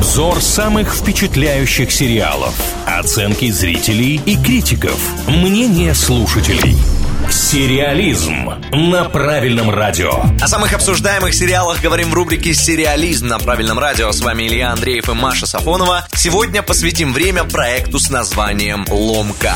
Обзор самых впечатляющих сериалов. Оценки зрителей и критиков. Мнение слушателей. Сериализм на правильном радио. О самых обсуждаемых сериалах говорим в рубрике «Сериализм» на правильном радио. С вами Илья Андреев и Маша Сафонова. Сегодня посвятим время проекту с названием «Ломка».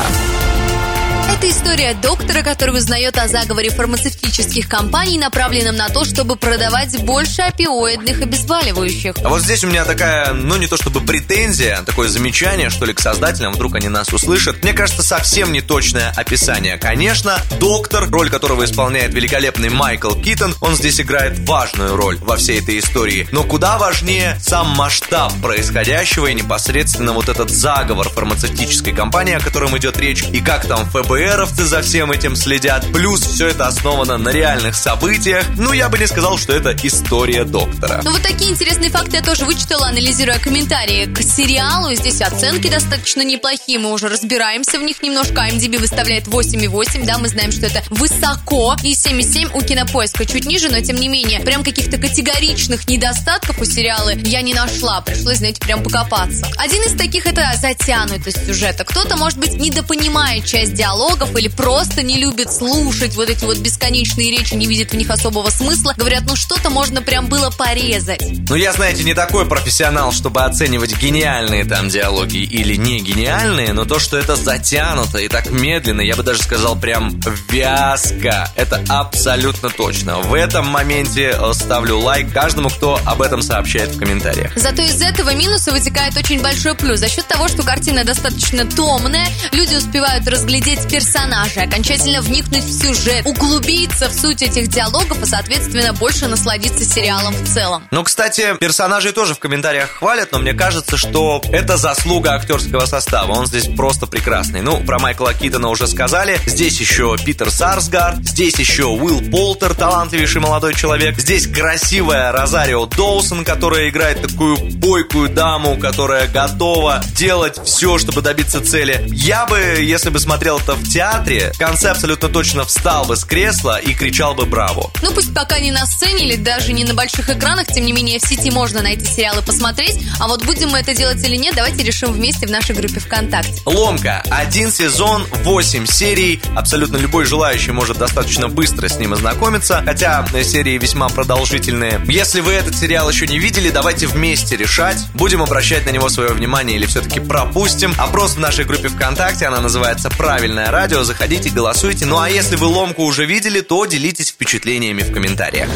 Это история доктора, который узнает о заговоре фармацевтических компаний, направленном на то, чтобы продавать больше опиоидных обезболивающих. А вот здесь у меня такая, ну не то чтобы претензия, такое замечание, что ли, к создателям, вдруг они нас услышат. Мне кажется, совсем не точное описание. Конечно, доктор, роль которого исполняет великолепный Майкл Китон, он здесь играет важную роль во всей этой истории. Но куда важнее сам масштаб происходящего и непосредственно вот этот заговор фармацевтической компании, о котором идет речь, и как там ФБР ФБРовцы за всем этим следят. Плюс все это основано на реальных событиях. Ну, я бы не сказал, что это история доктора. Ну, вот такие интересные факты я тоже вычитала, анализируя комментарии к сериалу. Здесь оценки достаточно неплохие, мы уже разбираемся в них немножко. IMDb выставляет 8,8, да, мы знаем, что это высоко. И 7,7 у кинопоиска чуть ниже, но тем не менее, прям каких-то категоричных недостатков у сериала я не нашла. Пришлось, знаете, прям покопаться. Один из таких это затянутость сюжета. Кто-то, может быть, недопонимает часть диалога, диалогов или просто не любит слушать вот эти вот бесконечные речи, не видит в них особого смысла, говорят, ну что-то можно прям было порезать. Ну я, знаете, не такой профессионал, чтобы оценивать гениальные там диалоги или не гениальные, но то, что это затянуто и так медленно, я бы даже сказал прям вязко, это абсолютно точно. В этом моменте э, ставлю лайк каждому, кто об этом сообщает в комментариях. Зато из этого минуса вытекает очень большой плюс. За счет того, что картина достаточно томная, люди успевают разглядеть персонажей окончательно вникнуть в сюжет, углубиться в суть этих диалогов и, соответственно, больше насладиться сериалом в целом. Ну, кстати, персонажей тоже в комментариях хвалят, но мне кажется, что это заслуга актерского состава. Он здесь просто прекрасный. Ну, про Майкла Китона уже сказали. Здесь еще Питер Сарсгард, здесь еще Уилл Полтер, талантливейший молодой человек. Здесь красивая Розарио Доусон, которая играет такую бойкую даму, которая готова делать все, чтобы добиться цели. Я бы, если бы смотрел это в театре, в конце абсолютно точно встал бы с кресла и кричал бы «Браво!». Ну, пусть пока не на сцене или даже не на больших экранах, тем не менее, в сети можно найти сериалы посмотреть. А вот будем мы это делать или нет, давайте решим вместе в нашей группе ВКонтакте. «Ломка». Один сезон, восемь серий. Абсолютно любой желающий может достаточно быстро с ним ознакомиться, хотя серии весьма продолжительные. Если вы этот сериал еще не видели, давайте вместе решать, будем обращать на него свое внимание или все-таки пропустим. Опрос в нашей группе ВКонтакте, она называется «Правильная радио» радио, заходите, голосуйте. Ну а если вы ломку уже видели, то делитесь впечатлениями в комментариях.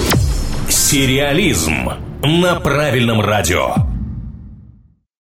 Сериализм на правильном радио.